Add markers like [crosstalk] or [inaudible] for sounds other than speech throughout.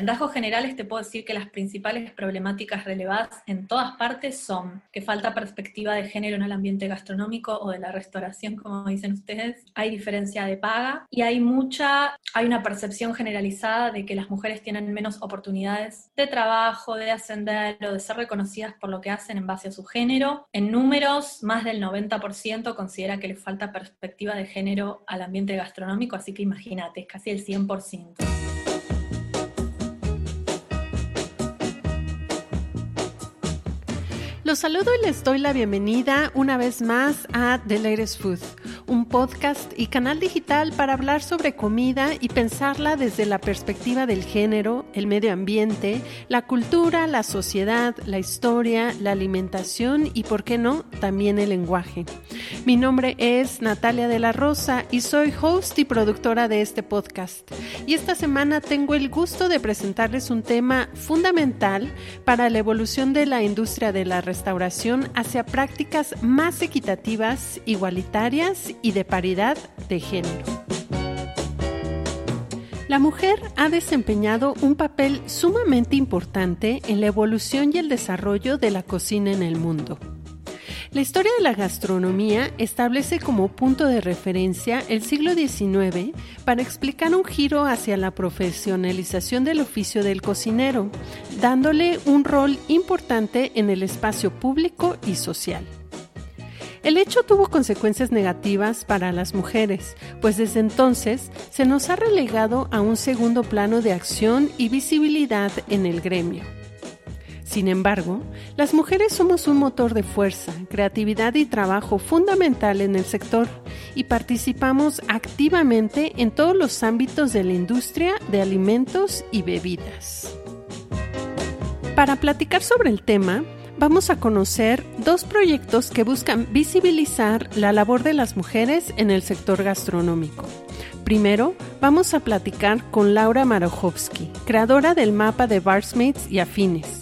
En rasgos generales te puedo decir que las principales problemáticas relevadas en todas partes son que falta perspectiva de género en el ambiente gastronómico o de la restauración, como dicen ustedes, hay diferencia de paga y hay mucha, hay una percepción generalizada de que las mujeres tienen menos oportunidades de trabajo, de ascender o de ser reconocidas por lo que hacen en base a su género. En números, más del 90% considera que le falta perspectiva de género al ambiente gastronómico, así que imagínate, es casi el 100%. Los saludo y les doy la bienvenida una vez más a The Latest Food, un podcast y canal digital para hablar sobre comida y pensarla desde la perspectiva del género, el medio ambiente, la cultura, la sociedad, la historia, la alimentación y, por qué no, también el lenguaje. Mi nombre es Natalia de la Rosa y soy host y productora de este podcast. Y esta semana tengo el gusto de presentarles un tema fundamental para la evolución de la industria de la restauración hacia prácticas más equitativas, igualitarias y de paridad de género. La mujer ha desempeñado un papel sumamente importante en la evolución y el desarrollo de la cocina en el mundo. La historia de la gastronomía establece como punto de referencia el siglo XIX para explicar un giro hacia la profesionalización del oficio del cocinero, dándole un rol importante en el espacio público y social. El hecho tuvo consecuencias negativas para las mujeres, pues desde entonces se nos ha relegado a un segundo plano de acción y visibilidad en el gremio. Sin embargo, las mujeres somos un motor de fuerza, creatividad y trabajo fundamental en el sector y participamos activamente en todos los ámbitos de la industria de alimentos y bebidas. Para platicar sobre el tema, vamos a conocer dos proyectos que buscan visibilizar la labor de las mujeres en el sector gastronómico. Primero, vamos a platicar con Laura Marojowski, creadora del mapa de Barsmates y Afines.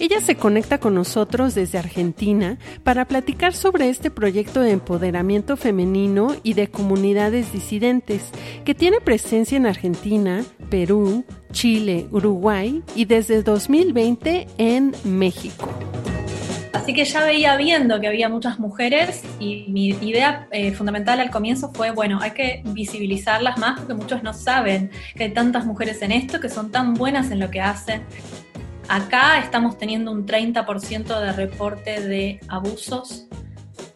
Ella se conecta con nosotros desde Argentina para platicar sobre este proyecto de empoderamiento femenino y de comunidades disidentes que tiene presencia en Argentina, Perú, Chile, Uruguay y desde 2020 en México. Así que ya veía viendo que había muchas mujeres y mi idea eh, fundamental al comienzo fue, bueno, hay que visibilizarlas más porque muchos no saben que hay tantas mujeres en esto, que son tan buenas en lo que hacen. Acá estamos teniendo un 30% de reporte de abusos,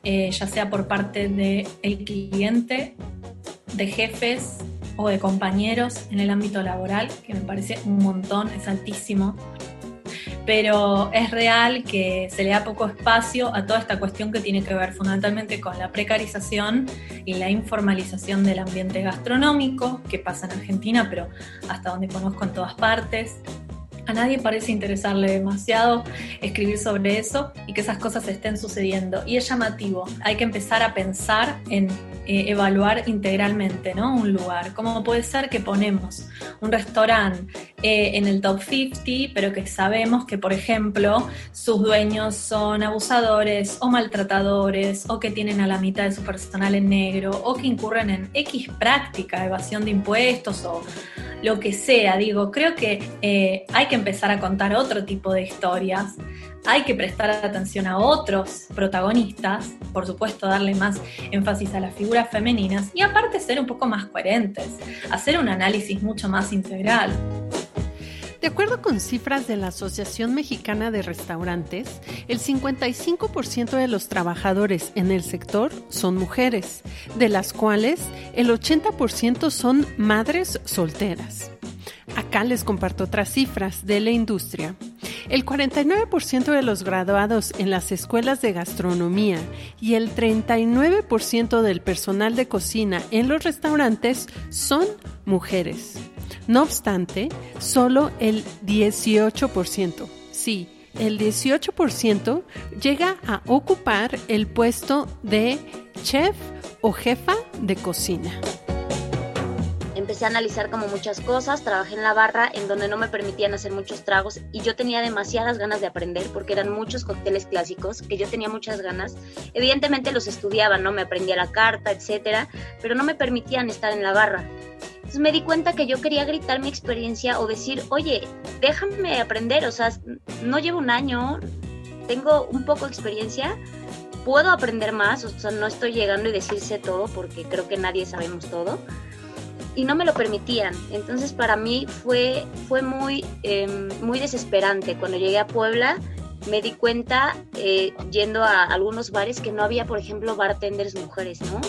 eh, ya sea por parte del cliente, de jefes o de compañeros en el ámbito laboral, que me parece un montón, es altísimo. Pero es real que se le da poco espacio a toda esta cuestión que tiene que ver fundamentalmente con la precarización y la informalización del ambiente gastronómico, que pasa en Argentina, pero hasta donde conozco en todas partes a nadie parece interesarle demasiado escribir sobre eso y que esas cosas estén sucediendo. Y es llamativo, hay que empezar a pensar en eh, evaluar integralmente ¿no? un lugar. ¿Cómo puede ser que ponemos un restaurante eh, en el top 50, pero que sabemos que, por ejemplo, sus dueños son abusadores o maltratadores o que tienen a la mitad de su personal en negro o que incurren en X práctica, evasión de impuestos o lo que sea, digo, creo que eh, hay que empezar a contar otro tipo de historias, hay que prestar atención a otros protagonistas, por supuesto darle más énfasis a las figuras femeninas y aparte ser un poco más coherentes, hacer un análisis mucho más integral. De acuerdo con cifras de la Asociación Mexicana de Restaurantes, el 55% de los trabajadores en el sector son mujeres, de las cuales el 80% son madres solteras. Acá les comparto otras cifras de la industria. El 49% de los graduados en las escuelas de gastronomía y el 39% del personal de cocina en los restaurantes son mujeres. No obstante, solo el 18%, sí, el 18% llega a ocupar el puesto de chef o jefa de cocina. Empecé a analizar como muchas cosas, trabajé en la barra en donde no me permitían hacer muchos tragos y yo tenía demasiadas ganas de aprender porque eran muchos cócteles clásicos que yo tenía muchas ganas. Evidentemente los estudiaba, ¿no? Me aprendía la carta, etcétera, pero no me permitían estar en la barra. Me di cuenta que yo quería gritar mi experiencia o decir, oye, déjame aprender, o sea, no llevo un año, tengo un poco de experiencia, puedo aprender más, o sea, no estoy llegando y decirse todo porque creo que nadie sabemos todo. Y no me lo permitían. Entonces para mí fue, fue muy, em, muy desesperante. Cuando llegué a Puebla me di cuenta eh, yendo a algunos bares que no había, por ejemplo, bartenders mujeres, ¿no?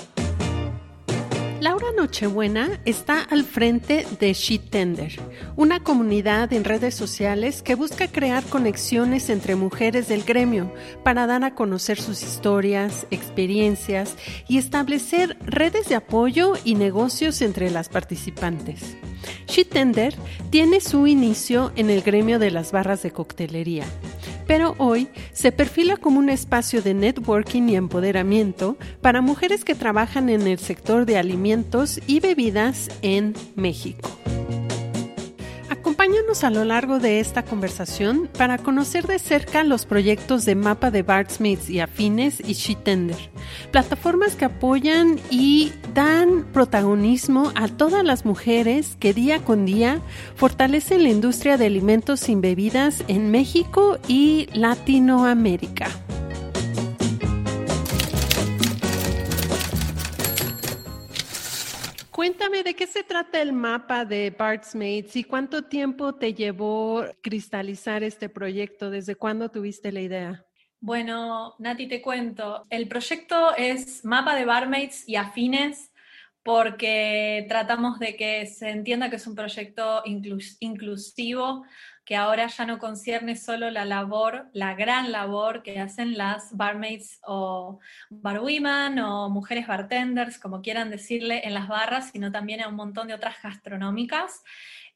Laura Nochebuena está al frente de Sheet Tender, una comunidad en redes sociales que busca crear conexiones entre mujeres del gremio para dar a conocer sus historias, experiencias y establecer redes de apoyo y negocios entre las participantes. Sheet Tender tiene su inicio en el gremio de las barras de coctelería pero hoy se perfila como un espacio de networking y empoderamiento para mujeres que trabajan en el sector de alimentos y bebidas en México. Acompáñanos a lo largo de esta conversación para conocer de cerca los proyectos de Mapa de Bartsmiths y Afines y Shitender, plataformas que apoyan y dan protagonismo a todas las mujeres que día con día fortalecen la industria de alimentos sin bebidas en México y Latinoamérica. De qué se trata el mapa de Bartsmates y cuánto tiempo te llevó cristalizar este proyecto, desde cuándo tuviste la idea. Bueno, Nati, te cuento. El proyecto es Mapa de Barmaids y Afines porque tratamos de que se entienda que es un proyecto inclusivo que ahora ya no concierne solo la labor, la gran labor que hacen las barmaids o barwomen o mujeres bartenders, como quieran decirle, en las barras, sino también a un montón de otras gastronómicas.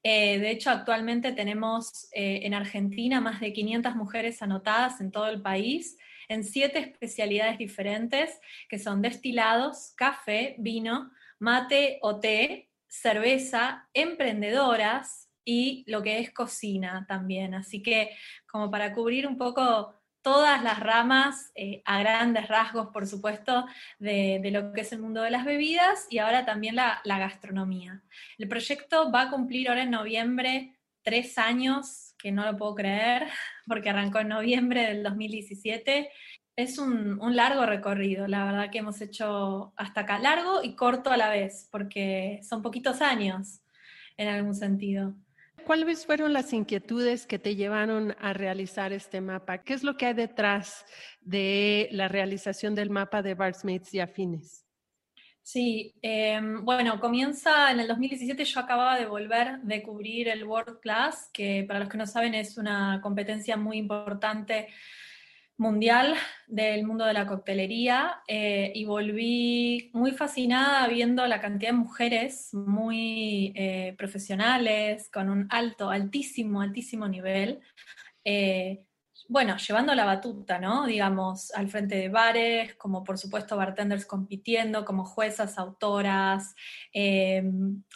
Eh, de hecho, actualmente tenemos eh, en Argentina más de 500 mujeres anotadas en todo el país en siete especialidades diferentes, que son destilados, café, vino, mate o té, cerveza, emprendedoras, y lo que es cocina también. Así que como para cubrir un poco todas las ramas, eh, a grandes rasgos, por supuesto, de, lo que es el mundo de las bebidas y ahora también la, gastronomía. El proyecto va a cumplir ahora en noviembre tres años, que no lo puedo creer, [laughs] porque arrancó en noviembre del 2017. Es un, un largo recorrido, la verdad que hemos hecho hasta acá, largo y corto a la vez, porque son poquitos años en algún sentido. ¿Cuáles fueron las inquietudes que te llevaron a realizar este mapa? ¿Qué es lo que hay detrás de la realización del mapa de Bartsmates y afines? Sí, em, bueno, comienza en el 2017, yo acababa de volver de cubrir el World Class, que para los que no saben es una competencia muy importante mundial del mundo de la coctelería eh, y volví muy fascinada viendo la cantidad de mujeres muy eh, profesionales, con un alto, altísimo, altísimo nivel. Eh, bueno, llevando la batuta, ¿no? Digamos, al frente de bares, como por supuesto bartenders compitiendo, como juezas, autoras, eh,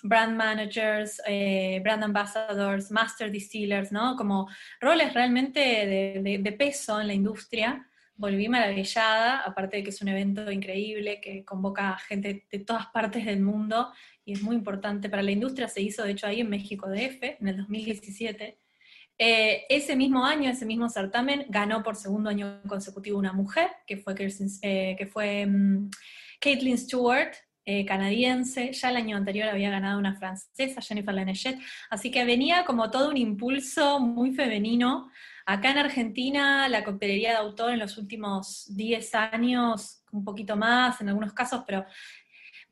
brand managers, eh, brand ambassadors, master distillers, ¿no? Como roles realmente de, peso en la industria. Volví maravillada, aparte de que es un evento increíble que convoca a gente de todas partes del mundo y es muy importante para la industria, se hizo de hecho ahí en México DF, en el 2017. Eh, ese mismo año, ese mismo certamen, ganó por segundo año consecutivo una mujer, que fue, eh, que fue mm, Caitlin Stewart, eh, canadiense, ya el año anterior había ganado una francesa, Jennifer Lenechet, así que venía como todo un impulso muy femenino. Acá en Argentina, la coctelería de autor en los últimos 10 años, un poquito más en algunos casos, pero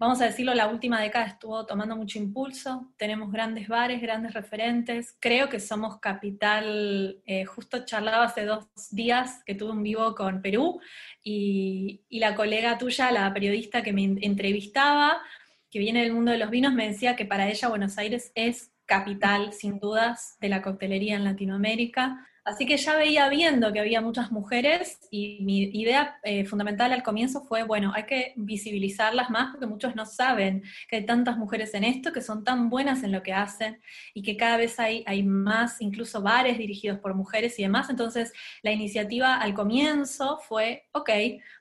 vamos a decirlo, la última década estuvo tomando mucho impulso, tenemos grandes bares, grandes referentes, creo que somos capital, eh, justo charlaba hace dos días que tuve un vivo con Perú y, y la colega tuya, la periodista que me entrevistaba, que viene del mundo de los vinos, me decía que para ella Buenos Aires es capital, sin dudas, de la coctelería en Latinoamérica. Así que ya veía viendo que había muchas mujeres y mi idea eh, fundamental al comienzo fue, bueno, hay que visibilizarlas más porque muchos no saben que hay tantas mujeres en esto, que son tan buenas en lo que hacen y que cada vez hay, hay más, incluso bares dirigidos por mujeres y demás. Entonces la iniciativa al comienzo fue, ok,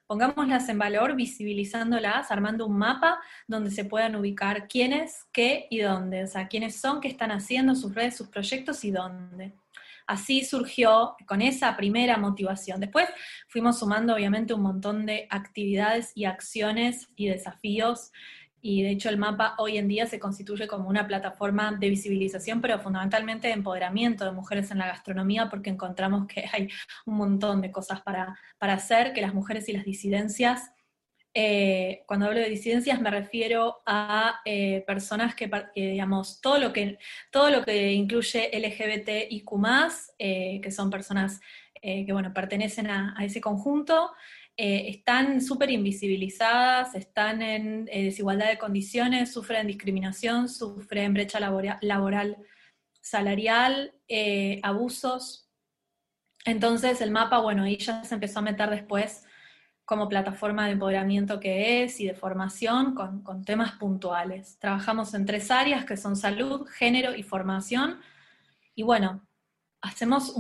pongámoslas en valor, visibilizándolas, armando un mapa donde se puedan ubicar quiénes, qué y dónde, o sea, quiénes son, qué están haciendo, sus redes, sus proyectos y dónde. Así surgió con esa primera motivación. Después fuimos sumando obviamente un montón de actividades y acciones y desafíos y de hecho el mapa hoy en día se constituye como una plataforma de visibilización, pero fundamentalmente de empoderamiento de mujeres en la gastronomía, porque encontramos que hay un montón de cosas para, para hacer, que las mujeres y las disidencias eh, cuando hablo de disidencias me refiero a eh, personas que, digamos, todo lo que, todo lo que incluye eh, que son personas que, bueno, pertenecen a, ese conjunto, están súper invisibilizadas, están en desigualdad de condiciones, sufren discriminación, sufren brecha laboral, laboral salarial, abusos. Entonces el mapa, bueno, ahí ya se empezó a meter después como plataforma de empoderamiento que es y de formación con, temas puntuales. Trabajamos en tres áreas que son salud, género y formación. Y bueno, hacemos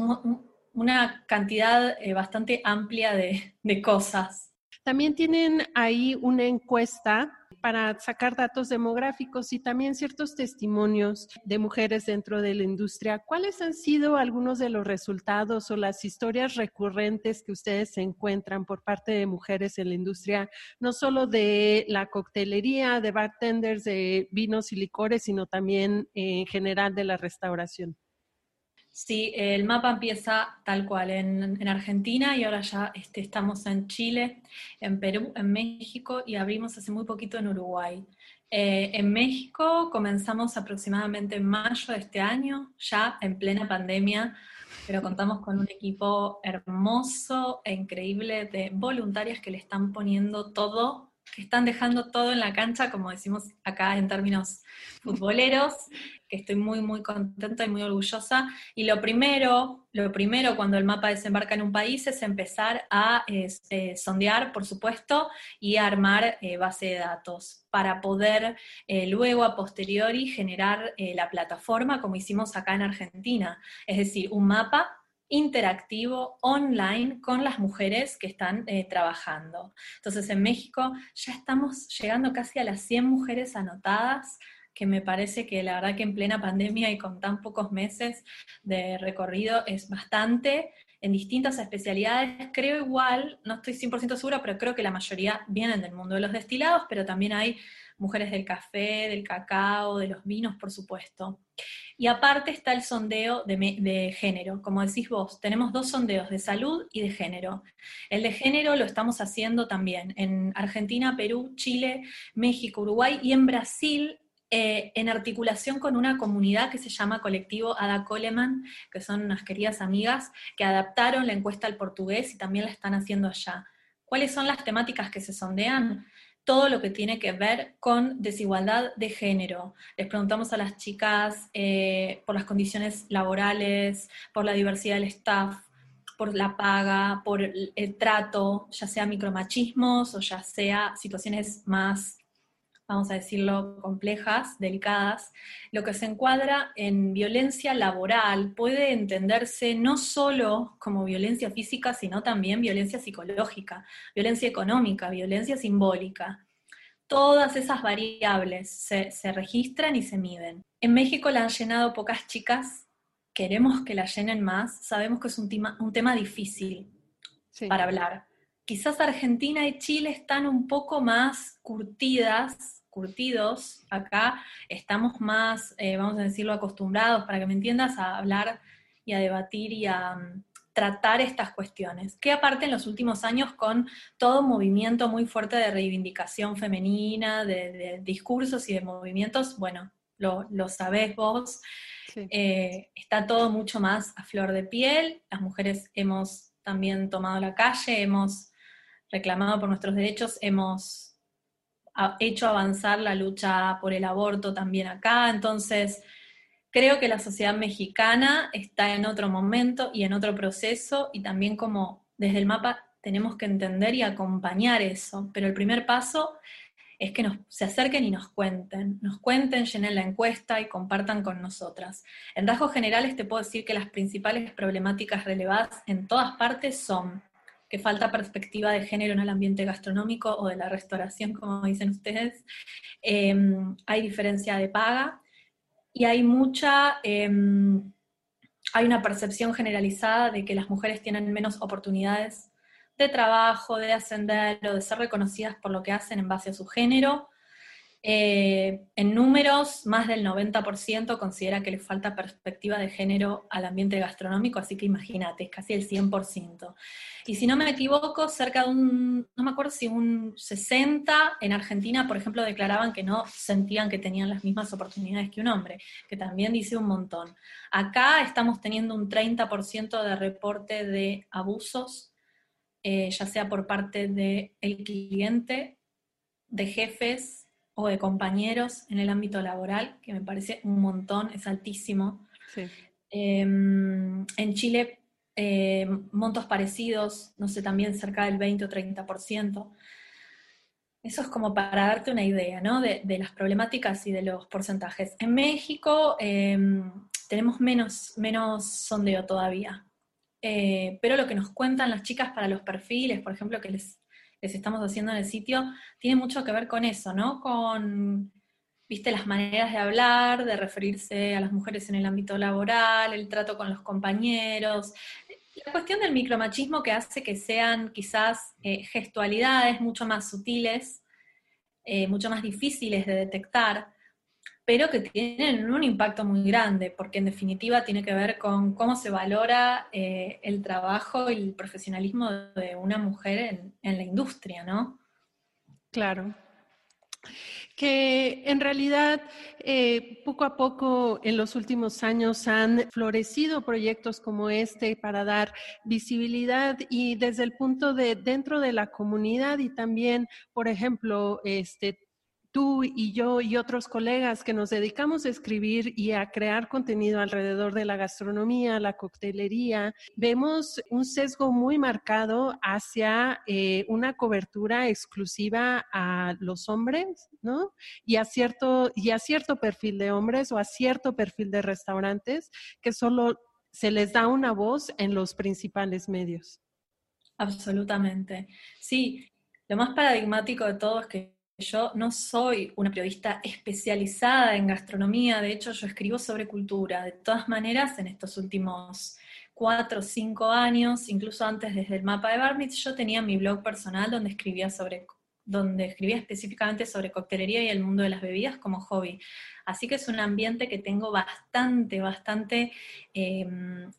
una cantidad eh, bastante amplia de, de cosas. También tienen ahí una encuesta para sacar datos demográficos y también ciertos testimonios de mujeres dentro de la industria. ¿Cuáles han sido algunos de los resultados o las historias recurrentes que ustedes encuentran por parte de mujeres en la industria, no solo de la coctelería, de bartenders, de vinos y licores, sino también en general de la restauración? Sí, el mapa empieza tal cual en, Argentina y ahora ya este, estamos en Chile, en Perú, en México y abrimos hace muy poquito en Uruguay. Eh, en México comenzamos aproximadamente en mayo de este año, ya en plena pandemia, pero contamos con un equipo hermoso e increíble de voluntarias que le están poniendo todo que están dejando todo en la cancha, como decimos acá en términos futboleros, que estoy muy, muy contenta y muy orgullosa. Y lo primero, lo primero cuando el mapa desembarca en un país es empezar a eh, sondear, por supuesto, y armar eh, base de datos para poder eh, luego a posteriori generar la plataforma como hicimos acá en Argentina. Es decir, un mapa interactivo online con las mujeres que están eh, trabajando. Entonces en México ya estamos llegando casi a las 100 mujeres anotadas, que me parece que la verdad que en plena pandemia y con tan pocos meses de recorrido es bastante en distintas especialidades. Creo igual, no estoy 100% segura, pero creo que la mayoría vienen del mundo de los destilados, pero también hay mujeres del café, del cacao, de los vinos, por supuesto. Y aparte está el sondeo de, género. Como decís vos, tenemos dos sondeos de salud y de género. El de género lo estamos haciendo también en Argentina, Perú, Chile, México, Uruguay y en Brasil eh, en articulación con una comunidad que se llama Colectivo Ada Coleman, que son unas queridas amigas que adaptaron la encuesta al portugués y también la están haciendo allá. ¿Cuáles son las temáticas que se sondean? todo lo que tiene que ver con desigualdad de género. Les preguntamos a las chicas eh, por las condiciones laborales, por la diversidad del staff, por la paga, por el trato, ya sea micromachismos o ya sea situaciones más vamos a decirlo, complejas, delicadas, lo que se encuadra en violencia laboral puede entenderse no solo como violencia física, sino también violencia psicológica, violencia económica, violencia simbólica. todas esas variables se, registran y se miden. En México la han llenado pocas chicas, queremos que la llenen más, sabemos que es un tema, un tema difícil para hablar. Quizás Argentina y Chile están un poco más curtidas, curtidos, acá estamos más, eh, vamos a decirlo, acostumbrados, para que me entiendas, a hablar y a debatir y a, mm, tratar estas cuestiones, que aparte en los últimos años con todo un movimiento muy fuerte de reivindicación femenina, de, discursos y de movimientos, bueno, lo, lo sabés vos, eh, está todo mucho más a flor de piel, las mujeres hemos también tomado la calle, hemos reclamado por nuestros derechos, hemos hecho avanzar la lucha por el aborto también acá, entonces Creo que la sociedad mexicana está en otro momento y en otro proceso y también como desde el mapa tenemos que entender y acompañar eso, pero el primer paso es que nos, se acerquen y nos cuenten, nos cuenten, llenen la encuesta y compartan con nosotras. En rasgos generales te puedo decir que las principales problemáticas relevadas en todas partes son que falta perspectiva de género en el ambiente gastronómico o de la restauración, como dicen ustedes, em, hay diferencia de paga, y hay mucha, em, hay una percepción generalizada de que las mujeres tienen menos oportunidades de trabajo, de ascender o de ser reconocidas por lo que hacen en base a su género. Eh, en números, más del 90% considera que le falta perspectiva de género al ambiente gastronómico, así que imagínate, es casi el 100%. Y si no me equivoco, cerca de un, no me acuerdo si un 60 en Argentina, por ejemplo, declaraban que no sentían que tenían las mismas oportunidades que un hombre, que también dice un montón. Acá estamos teniendo un 30% de reporte de abusos, eh, ya sea por parte del cliente, de jefes, o de compañeros en el ámbito laboral, que me parece un montón, es altísimo. Em, en Chile, eh, montos parecidos, no sé, también cerca del 20 o 30%. Eso es como para darte una idea, ¿no? De, las problemáticas y de los porcentajes. En México em, tenemos menos, menos sondeo todavía. Eh, pero lo que nos cuentan las chicas para los perfiles, por ejemplo, que les les estamos haciendo en el sitio, tiene mucho que ver con eso, ¿no? Con, viste, las maneras de hablar, de referirse a las mujeres en el ámbito laboral, el trato con los compañeros, la cuestión del micromachismo que hace que sean quizás eh, gestualidades mucho más sutiles, eh, mucho más difíciles de detectar, pero que tienen un impacto muy grande, porque en definitiva tiene que ver con cómo se valora eh, el trabajo y el profesionalismo de una mujer en, la industria, ¿no? Claro. Que en realidad eh, poco a poco en los últimos años han florecido proyectos como este para dar visibilidad y desde el punto de dentro de la comunidad y también, por ejemplo, este, tú y yo y otros colegas que nos dedicamos a escribir y a crear contenido alrededor de la gastronomía, la coctelería, vemos un sesgo muy marcado hacia eh, una cobertura exclusiva a los hombres, ¿no? Y a cierto y a cierto perfil de hombres o a cierto perfil de restaurantes que solo se les da una voz en los principales medios. Absolutamente. Sí, lo más paradigmático de todo es que yo no soy una periodista especializada en gastronomía, de hecho yo escribo sobre cultura. De todas maneras, en estos últimos cuatro o cinco años, incluso antes desde el mapa de Barmitz, yo tenía mi blog personal donde escribía sobre donde escribía específicamente sobre coctelería y el mundo de las bebidas como hobby. Así que es un ambiente que tengo bastante, bastante em,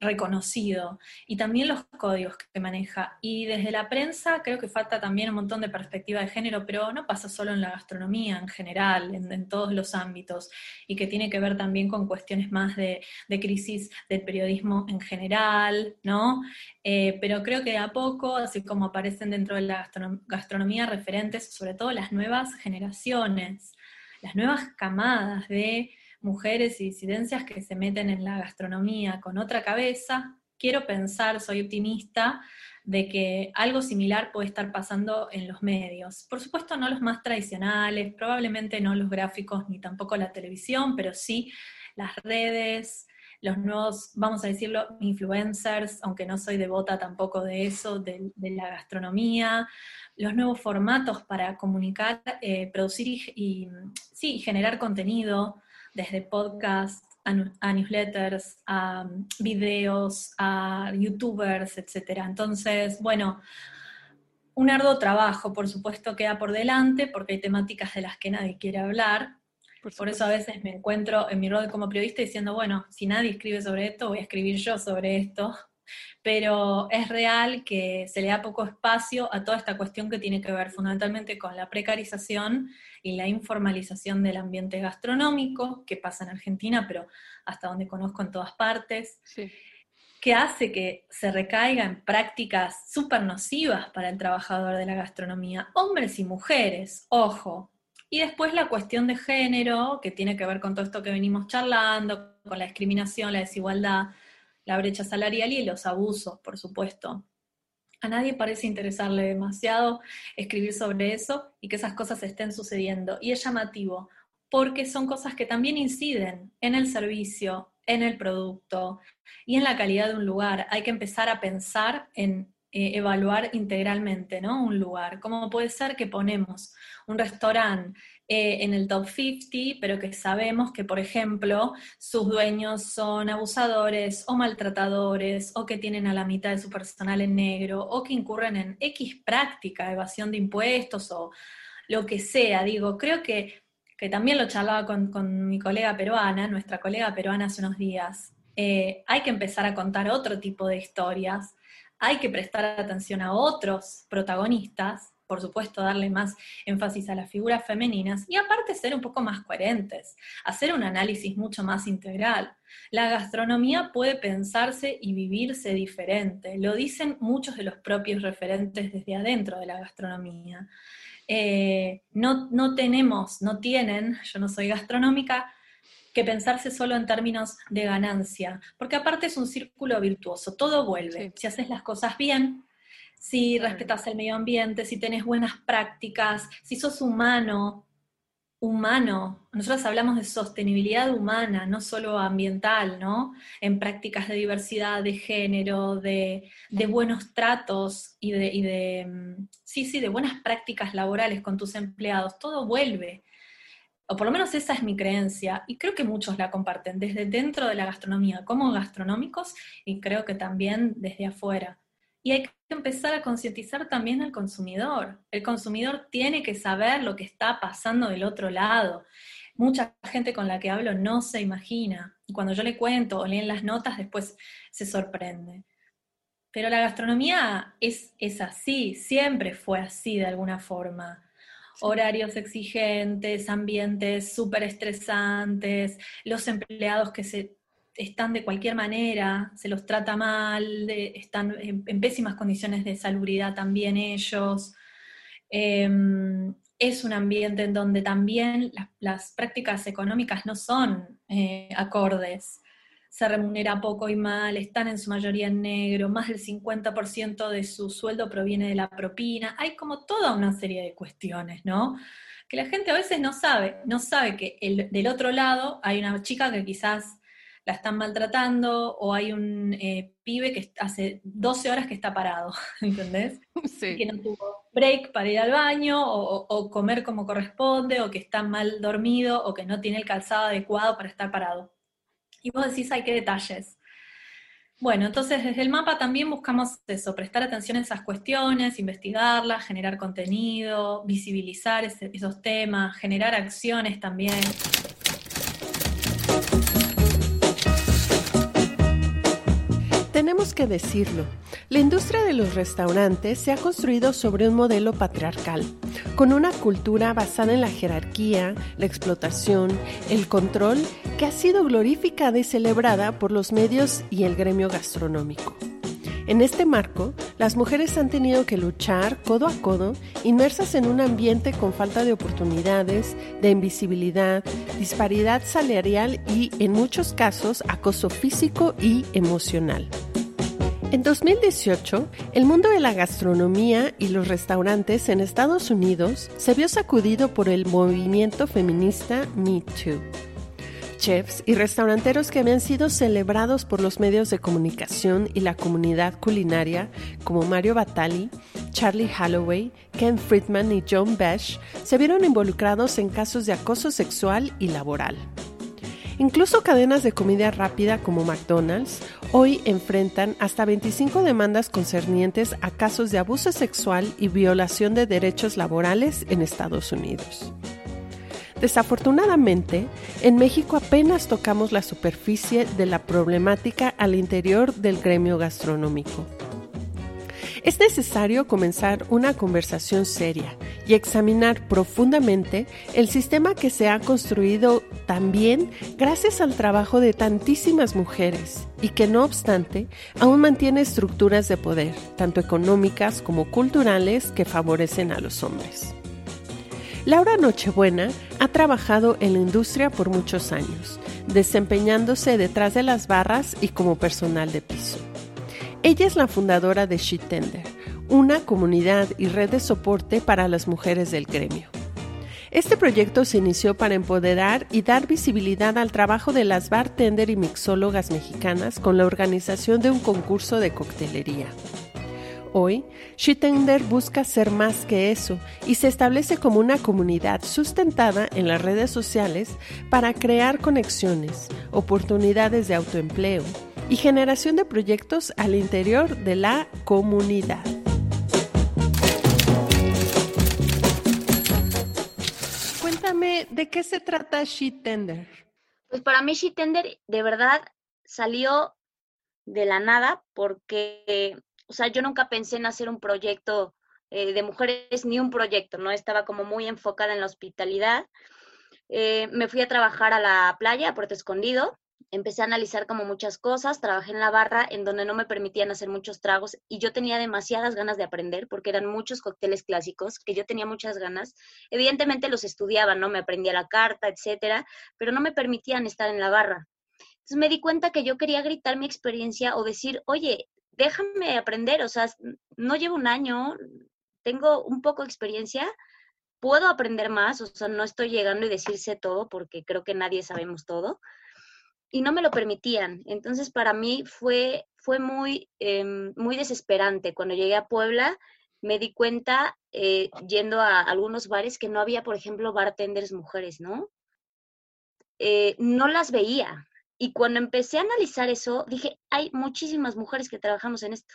reconocido y también los códigos que maneja. Y desde la prensa creo que falta también un montón de perspectiva de género, pero no pasa solo en la gastronomía en general, en, todos los ámbitos, y que tiene que ver también con cuestiones más de, crisis del periodismo en general, ¿no? Eh, pero creo que a poco, así como aparecen dentro de la gastronomía referentes, sobre todo las nuevas generaciones, las nuevas camadas de mujeres y disidencias que se meten en la gastronomía con otra cabeza, quiero pensar, soy optimista, de que algo similar puede estar pasando en los medios. Por supuesto, no los más tradicionales, probablemente no los gráficos ni tampoco la televisión, pero sí las redes, los nuevos, vamos a decirlo, influencers, aunque no soy devota tampoco de eso, de, la gastronomía, los nuevos formatos para comunicar, eh, producir y, sí, generar contenido, desde podcasts a, newsletters, a videos, a youtubers, etc. Entonces, bueno, un arduo trabajo, por supuesto, queda por delante, porque hay temáticas de las que nadie quiere hablar, por, eso a veces me encuentro en mi rol como periodista diciendo, bueno, si nadie escribe sobre esto, voy a escribir yo sobre esto. Pero es real que se le da poco espacio a toda esta cuestión que tiene que ver fundamentalmente con la precarización y la informalización del ambiente gastronómico, que pasa en Argentina, pero hasta donde conozco en todas partes. que hace que se recaiga en prácticas súper nocivas para el trabajador de la gastronomía, hombres y mujeres, ojo, y después la cuestión de género, que tiene que ver con todo esto que venimos charlando, con la discriminación, la desigualdad, la brecha salarial y los abusos, por supuesto. A nadie parece interesarle demasiado escribir sobre eso y que esas cosas estén sucediendo. Y es llamativo, porque son cosas que también inciden en el servicio, en el producto y en la calidad de un lugar. Hay que empezar a pensar en eh, evaluar integralmente ¿no? un lugar. ¿Cómo puede ser que ponemos un restaurante eh, en el top 50, pero que sabemos que, por ejemplo, sus dueños son abusadores o maltratadores, o que tienen a la mitad de su personal en negro, o que incurren en X práctica, evasión de impuestos o lo que sea? Digo, creo que, que también lo charlaba con, mi colega peruana, nuestra colega peruana hace unos días. Eh, hay que empezar a contar otro tipo de historias hay que prestar atención a otros protagonistas, por supuesto darle más énfasis a las figuras femeninas y aparte ser un poco más coherentes, hacer un análisis mucho más integral. La gastronomía puede pensarse y vivirse diferente, lo dicen muchos de los propios referentes desde adentro de la gastronomía. Eh, no, no tenemos, no tienen, yo no soy gastronómica, que pensarse solo en términos de ganancia, porque aparte es un círculo virtuoso, todo vuelve. Si haces las cosas bien, si respetas el medio ambiente, si tenés buenas prácticas, si sos humano, humano, nosotros hablamos de sostenibilidad humana, no solo ambiental, ¿no? En prácticas de diversidad, de género, de, buenos tratos y de, y de, mm, sí, sí, de buenas prácticas laborales con tus empleados, todo vuelve. O por lo menos esa es mi creencia, y creo que muchos la comparten, desde dentro de la gastronomía como gastronómicos y creo que también desde afuera. Y hay empezar a concientizar también al consumidor. El consumidor tiene que saber lo que está pasando del otro lado. Mucha gente con la que hablo no se imagina. Cuando yo le cuento o leen las notas, después se sorprende. Pero la gastronomía es, es así, siempre fue así de alguna forma horarios exigentes, ambientes súper estresantes, los empleados que se están de cualquier manera, se los trata mal, están en, pésimas condiciones de salubridad también ellos. Em, es un ambiente en donde también las, prácticas económicas no son eh, acordes se remunera poco y mal, están en su mayoría en negro, más del 50% de su sueldo proviene de la propina, hay como toda una serie de cuestiones, ¿no? Que la gente a veces no sabe, no sabe que del otro lado hay una chica que quizás la están maltratando o hay un eh, pibe que hace 12 horas que está parado, [laughs] ¿entendés? Sí. Que no tuvo break para ir al baño o, o comer como corresponde o que está mal dormido o que no tiene el calzado adecuado para estar parado. Y vos decís, hay qué detalles. Bueno, entonces desde el mapa también buscamos eso, prestar atención a esas cuestiones, investigarlas, generar contenido, visibilizar esos temas, generar acciones también. Tenemos que decirlo, la industria de los restaurantes se ha construido sobre un modelo patriarcal, con una cultura basada en la jerarquía, la explotación, el control, que ha sido glorificada y celebrada por los medios y el gremio gastronómico. En este marco, las mujeres han tenido que luchar codo a codo, inmersas en un ambiente con falta de oportunidades, de invisibilidad, disparidad salarial y, en muchos casos, acoso físico y emocional. En 2018, el mundo de la gastronomía y los restaurantes en Estados Unidos se vio sacudido por el movimiento feminista Me Too. chefs y restauranteros que habían sido celebrados por los medios de comunicación y la comunidad culinaria, como Mario Batali, Charlie Holloway, Ken Friedman y John Besh, se vieron involucrados en casos de acoso sexual y laboral. Incluso cadenas de comida rápida como McDonald's hoy enfrentan hasta 25 demandas concernientes a casos de abuso sexual y violación de derechos laborales en Estados Unidos. Desafortunadamente, en México apenas tocamos la superficie de la problemática al interior del gremio gastronómico. Es necesario comenzar una conversación seria y examinar profundamente el sistema que se ha construido también gracias al trabajo de tantísimas mujeres y que no obstante aún mantiene estructuras de poder, tanto económicas como culturales, que favorecen a los hombres. Laura Nochebuena ha trabajado en la industria por muchos años, desempeñándose detrás de las barras y como personal de piso. Ella es la fundadora de She Tender, una comunidad y red de soporte para las mujeres del gremio. Este proyecto se inició para empoderar y dar visibilidad al trabajo de las bartender y mixólogas mexicanas con la organización de un concurso de coctelería. Hoy, Shitender busca ser más que eso y se establece como una comunidad sustentada en las redes sociales para crear conexiones, oportunidades de autoempleo y generación de proyectos al interior de la comunidad. Cuéntame, ¿de qué se trata Shitender? Pues para mí Shitender de verdad salió de la nada porque o sea, yo nunca pensé en hacer un proyecto eh, de mujeres, ni un proyecto, ¿no? Estaba como muy enfocada en la hospitalidad. Eh, me fui a trabajar a la playa, a Puerto Escondido. Empecé a analizar como muchas cosas, trabajé en la barra en donde no me permitían hacer muchos tragos y yo tenía demasiadas ganas de aprender porque eran muchos cócteles clásicos que yo tenía muchas ganas. Evidentemente los estudiaba, ¿no? Me aprendía la carta, etcétera, pero no me permitían estar en la barra. Entonces me di cuenta que yo quería gritar mi experiencia o decir, oye, déjame aprender, o sea, no llevo un año, tengo un poco de experiencia, puedo aprender más, o sea, no estoy llegando y decirse todo porque creo que nadie sabemos todo. Y no me lo permitían. Entonces, para mí fue, fue muy, em, muy desesperante. Cuando llegué a Puebla, me di cuenta, eh, yendo a algunos bares, que no había, por ejemplo, bartenders mujeres, ¿no? Eh, no las veía. Y cuando empecé a analizar eso, dije, hay muchísimas mujeres que trabajamos en esto.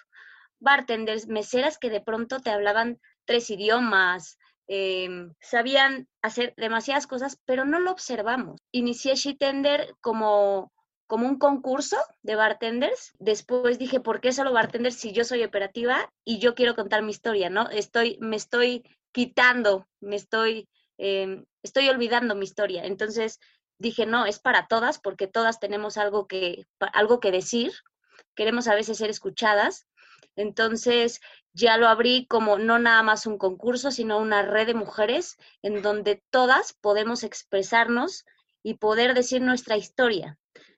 Bartenders, meseras que de pronto te hablaban tres idiomas, em, sabían hacer demasiadas cosas, pero no lo observamos. Inicié Shitender como, como un concurso de bartenders. Después dije, ¿por qué solo bartenders si yo soy operativa y yo quiero contar mi historia, no? Estoy, me estoy quitando, me estoy, em, estoy olvidando mi historia. Entonces, dije, no, es para todas, porque todas tenemos algo que, algo que decir, queremos a veces ser escuchadas. Entonces, ya lo abrí como no nada más un concurso, sino una red de mujeres en donde todas podemos expresarnos y poder decir nuestra historia.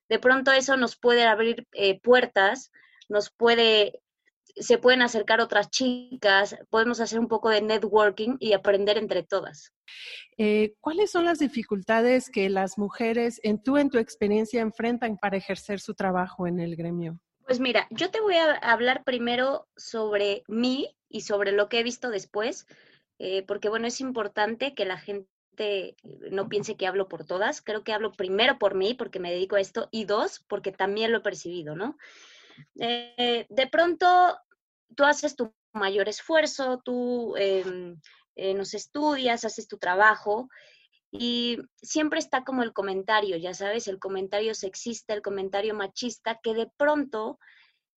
De pronto eso nos puede abrir eh, puertas, nos puede, se pueden acercar otras chicas, podemos hacer un poco de networking y aprender entre todas. Eh, ¿Cuáles son las dificultades que las mujeres, en tú, en tu experiencia, enfrentan para ejercer su trabajo en el gremio? Pues mira, yo te voy a hablar primero sobre mí y sobre lo que he visto después, eh, porque bueno, es importante que la gente no piense que hablo por todas. Creo que hablo primero por mí, porque me dedico a esto, y dos, porque también lo he percibido, ¿no? Eh, de pronto, tú haces tu mayor esfuerzo, tú em, eh, nos estudias, haces tu trabajo y siempre está como el comentario, ya sabes, el comentario sexista, el comentario machista, que de pronto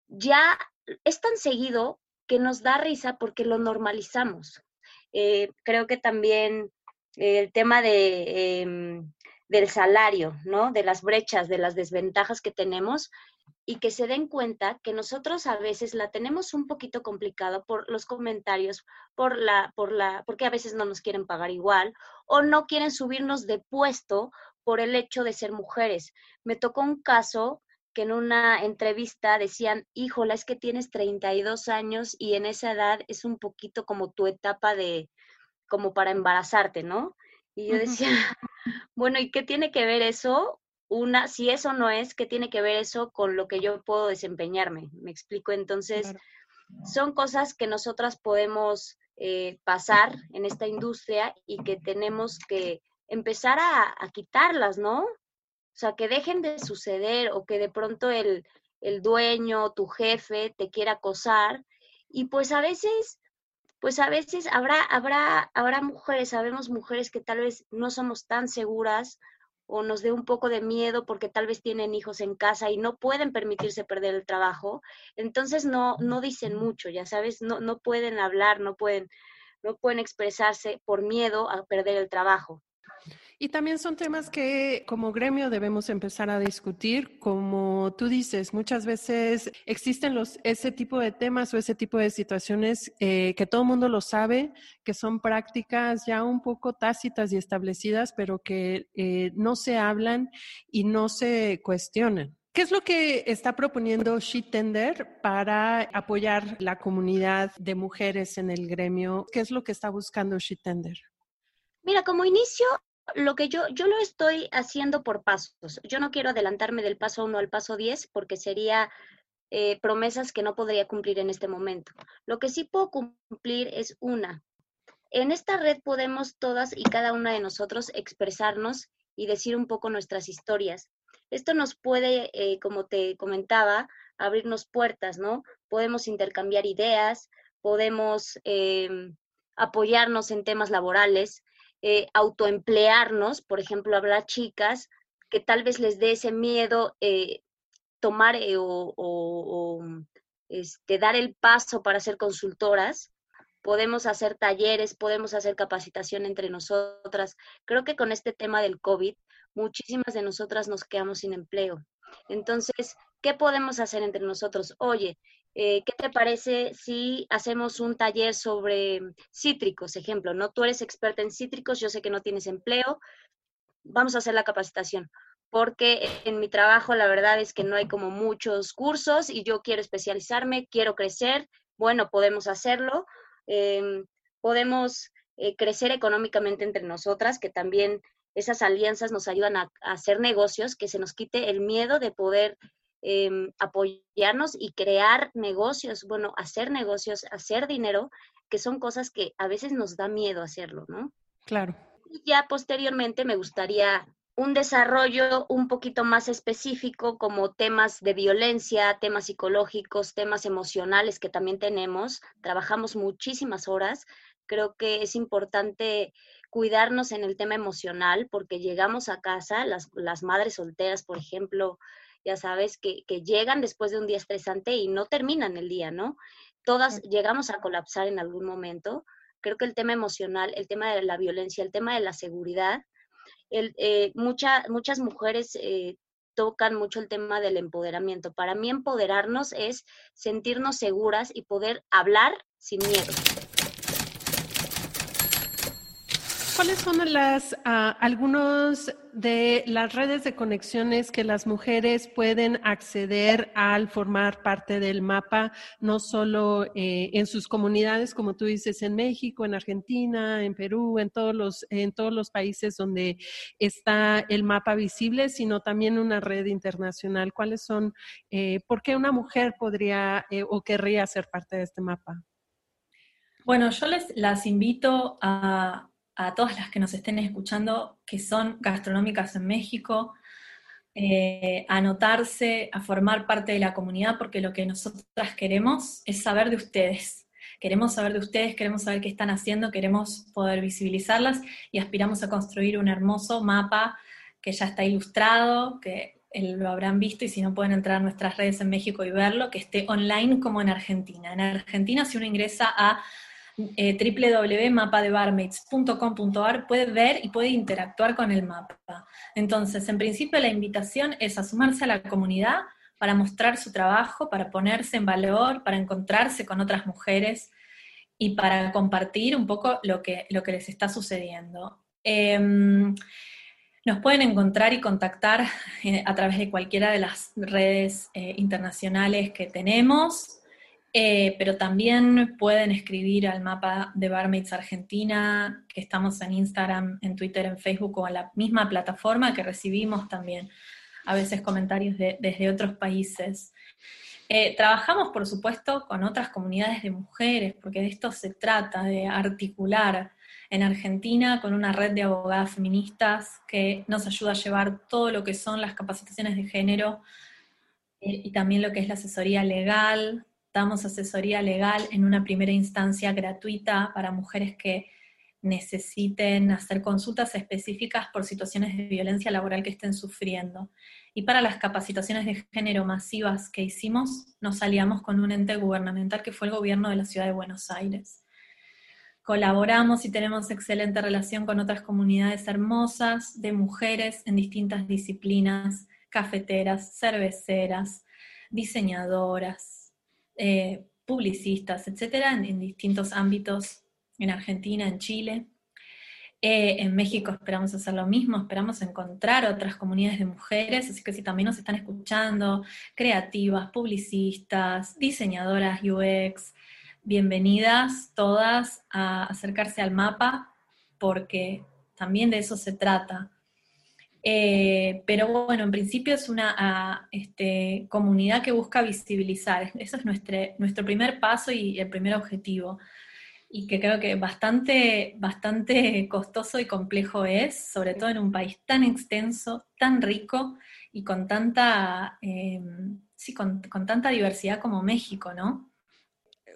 ya es tan seguido que nos da risa porque lo normalizamos. Eh, creo que también el tema de, em, del salario, ¿no? De las brechas, de las desventajas que tenemos, y que se den cuenta que nosotros a veces la tenemos un poquito complicada por los comentarios, por la, por la, porque a veces no nos quieren pagar igual o no quieren subirnos de puesto por el hecho de ser mujeres. Me tocó un caso que en una entrevista decían, híjola, es que tienes 32 años y en esa edad es un poquito como tu etapa de, como para embarazarte, ¿no? Y yo decía, [laughs] bueno, ¿y qué tiene que ver eso una, si eso no es, ¿qué tiene que ver eso con lo que yo puedo desempeñarme? Me explico. Entonces, son cosas que nosotras podemos eh, pasar en esta industria y que tenemos que empezar a, quitarlas, ¿no? O sea, que dejen de suceder o que de pronto el, el dueño, tu jefe te quiera acosar. Y pues a veces, pues a veces habrá, habrá, habrá mujeres, sabemos mujeres que tal vez no somos tan seguras o nos dé un poco de miedo porque tal vez tienen hijos en casa y no pueden permitirse perder el trabajo, entonces no, no dicen mucho, ya sabes, no, no pueden hablar, no pueden, no pueden expresarse por miedo a perder el trabajo. Y también son temas que como gremio debemos empezar a discutir. Como tú dices, muchas veces existen los, ese tipo de temas o ese tipo de situaciones eh, que todo el mundo lo sabe, que son prácticas ya un poco tácitas y establecidas, pero que eh, no se hablan y no se cuestionan. ¿Qué es lo que está proponiendo Tender para apoyar la comunidad de mujeres en el gremio? ¿Qué es lo que está buscando Tender? Mira, como inicio, lo que yo, yo lo estoy haciendo por pasos. Yo no quiero adelantarme del paso 1 al paso 10 porque sería eh, promesas que no podría cumplir en este momento. Lo que sí puedo cumplir es una. En esta red podemos todas y cada una de nosotros expresarnos y decir un poco nuestras historias. Esto nos puede, eh, como te comentaba, abrirnos puertas, ¿no? Podemos intercambiar ideas, podemos em, apoyarnos en temas laborales, eh, autoemplearnos, por ejemplo, habrá chicas que tal vez les dé ese miedo eh, tomar eh, o, este, dar el paso para ser consultoras. Podemos hacer talleres, podemos hacer capacitación entre nosotras. Creo que con este tema del COVID, muchísimas de nosotras nos quedamos sin empleo. Entonces, ¿qué podemos hacer entre nosotros? Oye, eh, ¿qué te parece si hacemos un taller sobre cítricos, ejemplo? ¿no? Tú eres experta en cítricos, yo sé que no tienes empleo, vamos a hacer la capacitación, porque en mi trabajo la verdad es que no hay como muchos cursos y yo quiero especializarme, quiero crecer, bueno, podemos hacerlo, em, podemos eh, crecer económicamente entre nosotras, que también esas alianzas nos ayudan a, a hacer negocios, que se nos quite el miedo de poder Em, apoyarnos y crear negocios, bueno, hacer negocios, hacer dinero, que son cosas que a veces nos da miedo hacerlo, ¿no? Claro. Y ya posteriormente me gustaría un desarrollo un poquito más específico como temas de violencia, temas psicológicos, temas emocionales que también tenemos. Trabajamos muchísimas horas. Creo que es importante cuidarnos en el tema emocional porque llegamos a casa, las, las madres solteras, por ejemplo, ya sabes, que, llegan después de un día estresante y no terminan el día, ¿no? Todas llegamos a colapsar en algún momento. Creo que el tema emocional, el tema de la violencia, el tema de la seguridad, el, eh, muchas mujeres eh, tocan mucho el tema del empoderamiento. Para mí empoderarnos es sentirnos seguras y poder hablar sin miedo. ¿Cuáles son las uh, algunos de las redes de conexiones que las mujeres pueden acceder al formar parte del mapa, no solo eh, en sus comunidades, como tú dices, en México, en Argentina, en Perú, en todos los en todos los países donde está el mapa visible, sino también una red internacional? ¿Cuáles son? Eh, ¿Por qué una mujer podría eh, o querría ser parte de este mapa? Bueno, yo les las invito a a todas las que nos estén escuchando que son gastronómicas en México, eh, a anotarse, a formar parte de la comunidad, porque lo que nosotras queremos es saber de ustedes. Queremos saber de ustedes, queremos saber qué están haciendo, queremos poder visibilizarlas y aspiramos a construir un hermoso mapa que ya está ilustrado, que lo habrán visto y si no pueden entrar a nuestras redes en México y verlo, que esté online como en Argentina. En Argentina, si uno ingresa a eh, puede ver y puede interactuar con el mapa. Entonces, en principio la invitación es a sumarse a la comunidad para mostrar su trabajo, para ponerse en valor, para encontrarse con otras mujeres y para compartir un poco lo que, lo que les está sucediendo. Em, nos pueden encontrar y contactar eh, a través de cualquiera de las redes eh, internacionales que tenemos. Eh, pero también pueden escribir al mapa de Barmaids Argentina, que estamos en Instagram, en Twitter, en Facebook o en la misma plataforma que recibimos también a veces comentarios desde otros países. Eh, trabajamos, por supuesto, con otras comunidades de mujeres, porque de esto se trata, de articular en Argentina con una red de abogadas feministas que nos ayuda a llevar todo lo que son las capacitaciones de género eh, y también lo que es la asesoría legal. Damos asesoría legal en una primera instancia gratuita para mujeres que necesiten hacer consultas específicas por situaciones de violencia laboral que estén sufriendo. Y para las capacitaciones de género masivas que hicimos, nos aliamos con un ente gubernamental que fue el gobierno de la ciudad de Buenos Aires. Colaboramos y tenemos excelente relación con otras comunidades hermosas de mujeres en distintas disciplinas, cafeteras, cerveceras, diseñadoras, eh, publicistas, etcétera, en distintos ámbitos en Argentina, en Chile. Eh, en México esperamos hacer lo mismo, esperamos encontrar otras comunidades de mujeres, así que si también nos están escuchando, creativas, publicistas, diseñadoras UX, bienvenidas todas a acercarse al mapa, porque también de eso se trata. Eh, pero bueno, en principio es una este, comunidad que busca visibilizar, eso es nuestro, nuestro primer paso y el primer objetivo y que creo que bastante, bastante costoso y complejo es, sobre todo en un país tan extenso, tan rico y con tanta, em, sí, con, con tanta diversidad como México, ¿no?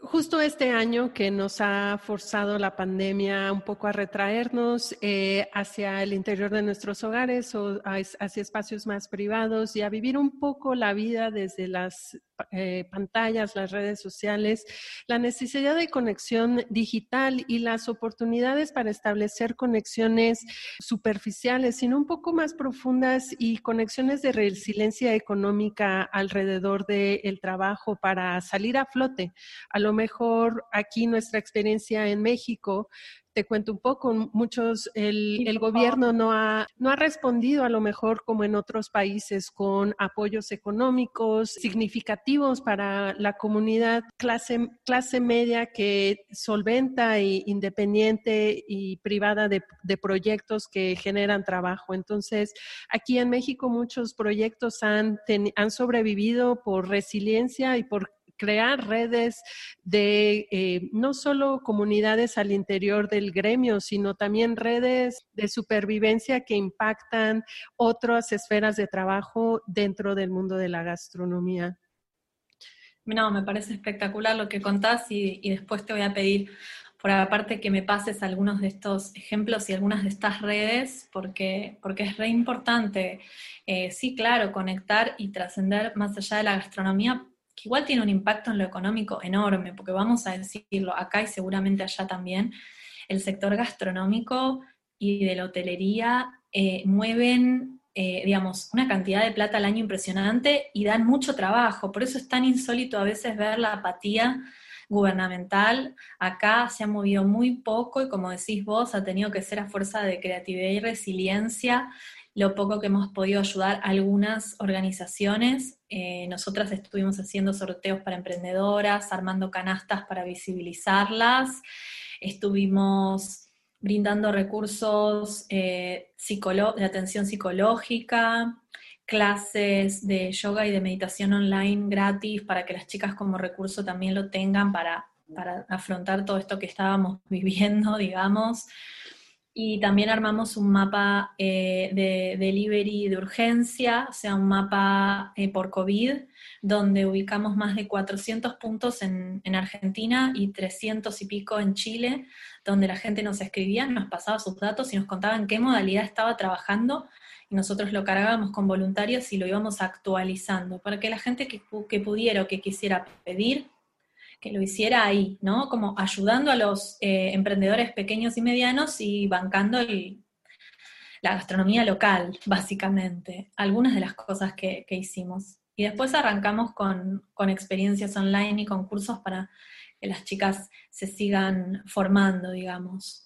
Justo este año que nos ha forzado la pandemia un poco a retraernos eh, hacia el interior de nuestros hogares o hacia espacios más privados y a vivir un poco la vida desde las eh, pantallas, las redes sociales, la necesidad de conexión digital y las oportunidades para establecer conexiones superficiales, sino un poco más profundas y conexiones de resiliencia económica alrededor del trabajo para salir a flote. A lo mejor aquí nuestra experiencia en México te cuento un poco, muchos, el, el, gobierno no ha, no ha respondido a lo mejor como en otros países con apoyos económicos significativos para la comunidad clase, clase media que solventa e independiente y privada de, de proyectos que generan trabajo. Entonces, aquí en México muchos proyectos han, han sobrevivido por resiliencia y por crear redes de eh, no solo comunidades al interior del gremio, sino también redes de supervivencia que impactan otras esferas de trabajo dentro del mundo de la gastronomía. No, me parece espectacular lo que contás y, después te voy a pedir por aparte que me pases algunos de estos ejemplos y algunas de estas redes, porque, porque es re importante, eh, sí, claro, conectar y trascender más allá de la gastronomía que igual tiene un impacto en lo económico enorme, porque vamos a decirlo acá y seguramente allá también, el sector gastronómico y de la hotelería eh, mueven, eh, digamos, una cantidad de plata al año impresionante y dan mucho trabajo. Por eso es tan insólito a veces ver la apatía gubernamental. Acá se ha movido muy poco y como decís vos, ha tenido que ser a fuerza de creatividad y resiliencia lo poco que hemos podido ayudar a algunas organizaciones. Eh, nosotras estuvimos haciendo sorteos para emprendedoras, armando canastas para visibilizarlas, estuvimos brindando recursos eh, de atención psicológica, clases de yoga y de meditación online gratis para que las chicas como recurso también lo tengan para, para afrontar todo esto que estábamos [laughs] viviendo, digamos. Y también armamos un mapa eh, de delivery de urgencia, o sea, un mapa eh, por COVID, donde ubicamos más de 400 puntos en, en, Argentina y 300 y pico en Chile, donde la gente nos escribía, nos pasaba sus datos y nos contaba en qué modalidad estaba trabajando y nosotros lo cargábamos con voluntarios y lo íbamos actualizando para que la gente que, que pudiera o que quisiera pedir que lo hiciera ahí, ¿no? Como ayudando a los eh, emprendedores pequeños y medianos y bancando la gastronomía local, básicamente. Algunas de las cosas que, hicimos. Y después arrancamos con, con experiencias online y con cursos para que las chicas se sigan formando, digamos.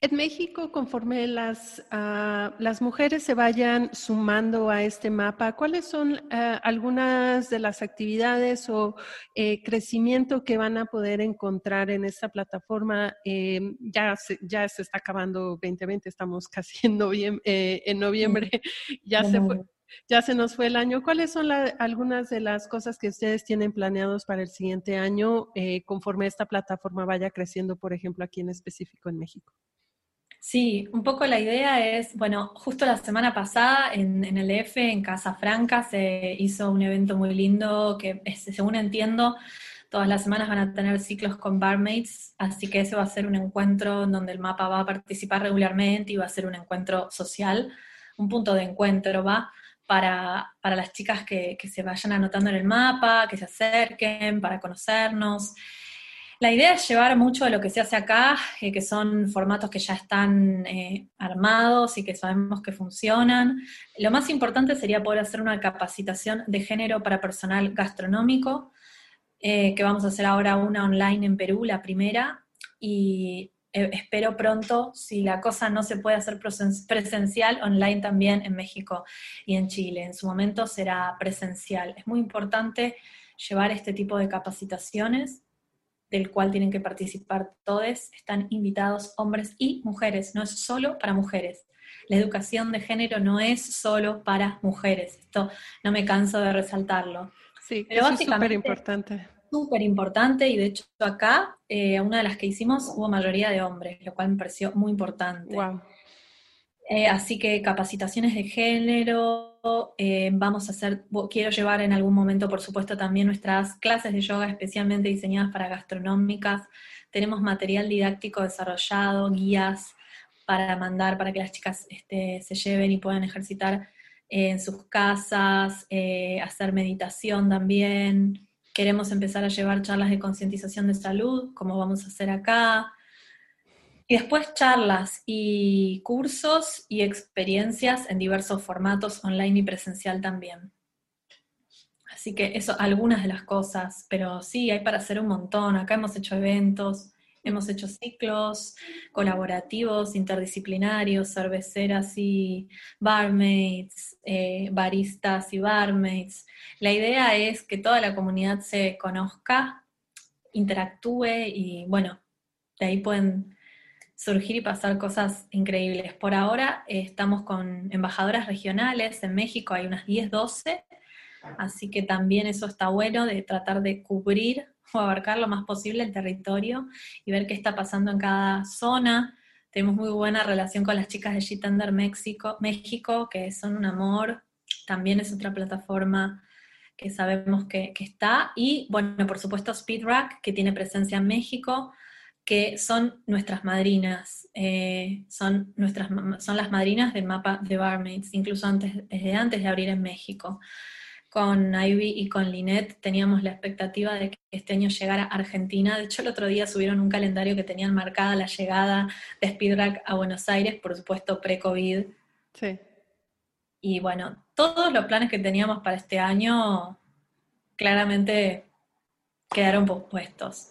En México, conforme las, ah, las mujeres se vayan sumando a este mapa, ¿cuáles son ah, algunas de las actividades o eh, crecimiento que van a poder encontrar en esta plataforma? Eh, ya, se, ya se está acabando 2020, estamos [laughs] casi en noviembre, eh, en noviembre. [laughs] ya se fue Ya se nos fue el año. ¿Cuáles son algunas de las cosas que ustedes tienen planeados para el siguiente año eh, conforme esta plataforma vaya creciendo, por ejemplo, aquí en específico en México? Sí, un poco la idea es, bueno, justo la semana pasada en, el EF, en Casa Franca, se hizo un evento muy lindo que, según entiendo, todas las semanas van a tener ciclos con barmaids, así que ese va a ser un encuentro donde el mapa va a participar regularmente y va a ser un encuentro social, un punto de encuentro, ¿va? Para, las chicas que, que se vayan anotando en el mapa, que se acerquen, para conocernos. La idea es llevar mucho de lo que se hace acá, eh, que son formatos que ya están eh, armados y que sabemos que funcionan. Lo más importante sería poder hacer una capacitación de género para personal gastronómico, eh, que vamos a hacer ahora una online en Perú, la primera, y espero pronto, si la cosa no se puede hacer presencial, online también en México y en Chile. En su momento será presencial. Es muy importante llevar este tipo de capacitaciones del cual tienen que participar todos, están invitados hombres y mujeres, no es solo para mujeres. La educación de género no es solo para mujeres, esto no me canso de resaltarlo. Sí, Pero es súper importante. Súper importante y de hecho acá, eh, una de las que hicimos, hubo mayoría de hombres, lo cual me pareció muy importante. Wow. Eh, así que capacitaciones de género, eh, vamos a hacer, quiero llevar en algún momento, por supuesto, también nuestras clases de yoga especialmente diseñadas para gastronómicas. Tenemos material didáctico desarrollado, guías para mandar, para que las chicas este, se lleven y puedan ejercitar en sus casas, eh, hacer meditación también. Queremos empezar a llevar charlas de concientización de salud, como vamos a hacer acá. Y después charlas y cursos y experiencias en diversos formatos, online y presencial también. Así que eso, algunas de las cosas, pero sí, hay para hacer un montón. Acá hemos hecho eventos, hemos hecho ciclos colaborativos, interdisciplinarios, cerveceras y barmaids, eh, baristas y barmaids. La idea es que toda la comunidad se conozca, interactúe y bueno, de ahí pueden surgir y pasar cosas increíbles. Por ahora eh, estamos con embajadoras regionales, en México hay unas 10, 12, así que también eso está bueno de tratar de cubrir [laughs] o abarcar lo más posible el territorio y ver qué está pasando en cada zona. Tenemos muy buena relación con las chicas de G-Tender México, México, que son un amor. También es otra plataforma que sabemos que, que está. Y bueno, por supuesto Speedrack, que tiene presencia en México que son nuestras madrinas, eh, son, nuestras, son las madrinas del mapa de Barmaids, incluso antes, desde antes de abrir en México. Con Ivy y con Lynette teníamos la expectativa de que este año llegara a Argentina. De hecho, el otro día subieron un calendario que tenían marcada la llegada de Speedrack a Buenos Aires, por supuesto pre-COVID. Sí. Y bueno, todos los planes que teníamos para este año claramente quedaron pospuestos.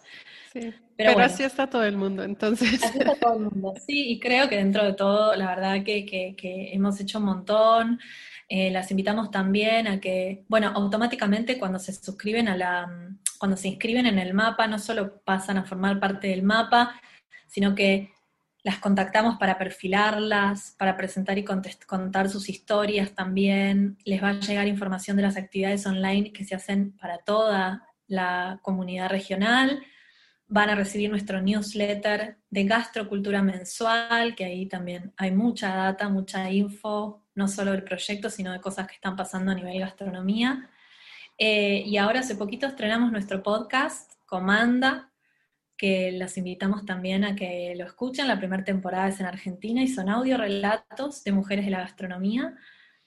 Sí. Pero, así está todo el mundo, entonces. Así está todo el mundo, sí, y creo que dentro de todo, la verdad que, hemos hecho un montón. Eh, las invitamos también a que, bueno, automáticamente cuando se suscriben a la, cuando se inscriben en el mapa, no solo pasan a formar parte del mapa, sino que las contactamos para perfilarlas, para presentar y contar sus historias también. Les va a llegar información de las actividades online que se hacen para toda la comunidad regional van a recibir nuestro newsletter de gastrocultura mensual, que ahí también hay mucha data, mucha info, no solo del proyecto, sino de cosas que están pasando a nivel gastronomía. Eh, y ahora hace poquito estrenamos nuestro podcast, Comanda, que las invitamos también a que lo escuchen. La primera temporada es en Argentina y son audio relatos de mujeres de la gastronomía.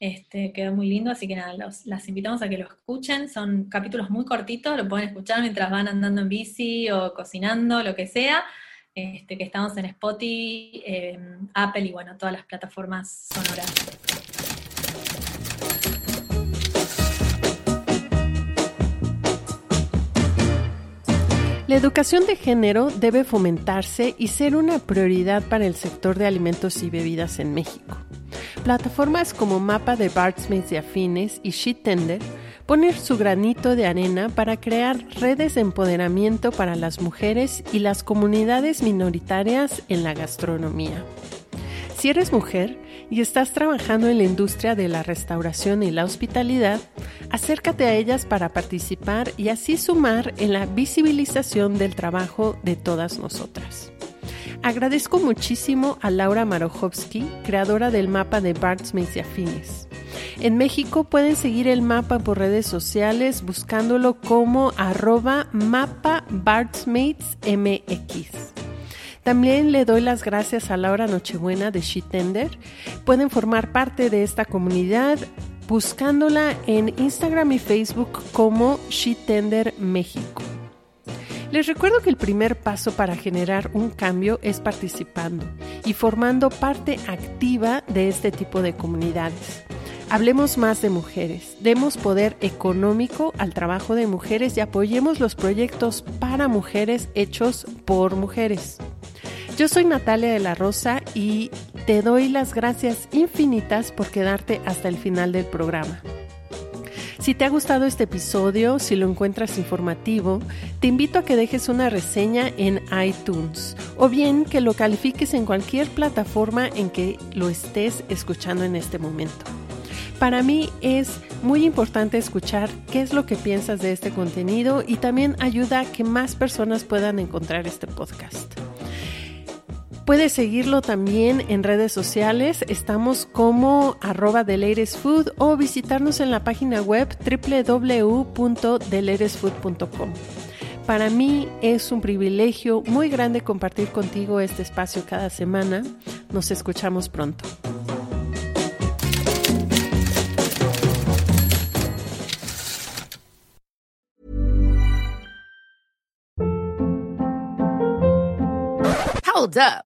Este, quedó muy lindo, así que nada, los, las invitamos a que lo escuchen. Son capítulos muy cortitos, lo pueden escuchar mientras van andando en bici o cocinando, lo que sea. Este, que estamos en Spotify, Apple y bueno, todas las plataformas sonoras. La educación de género debe fomentarse y ser una prioridad para el sector de alimentos y bebidas en México. Plataformas como Mapa de Bardsmiths y Afines y Sheet Tender ponen su granito de arena para crear redes de empoderamiento para las mujeres y las comunidades minoritarias en la gastronomía. Si eres mujer y estás trabajando en la industria de la restauración y la hospitalidad, acércate a ellas para participar y así sumar en la visibilización del trabajo de todas nosotras. Agradezco muchísimo a Laura Marojowski, creadora del mapa de Bardsmates y Afines. En México pueden seguir el mapa por redes sociales buscándolo como arroba mapa. También le doy las gracias a Laura Nochebuena de Tender. Pueden formar parte de esta comunidad buscándola en Instagram y Facebook como Tender México. Les recuerdo que el primer paso para generar un cambio es participando y formando parte activa de este tipo de comunidades. Hablemos más de mujeres, demos poder económico al trabajo de mujeres y apoyemos los proyectos para mujeres hechos por mujeres. Yo soy Natalia de la Rosa y te doy las gracias infinitas por quedarte hasta el final del programa. Si te ha gustado este episodio, si lo encuentras informativo, te invito a que dejes una reseña en iTunes o bien que lo califiques en cualquier plataforma en que lo estés escuchando en este momento. Para mí es muy importante escuchar qué es lo que piensas de este contenido y también ayuda a que más personas puedan encontrar este podcast. Puedes seguirlo también en redes sociales. Estamos como arroba Food o visitarnos en la página web www.deleresfood.com. Para mí es un privilegio muy grande compartir contigo este espacio cada semana. Nos escuchamos pronto. Hold up.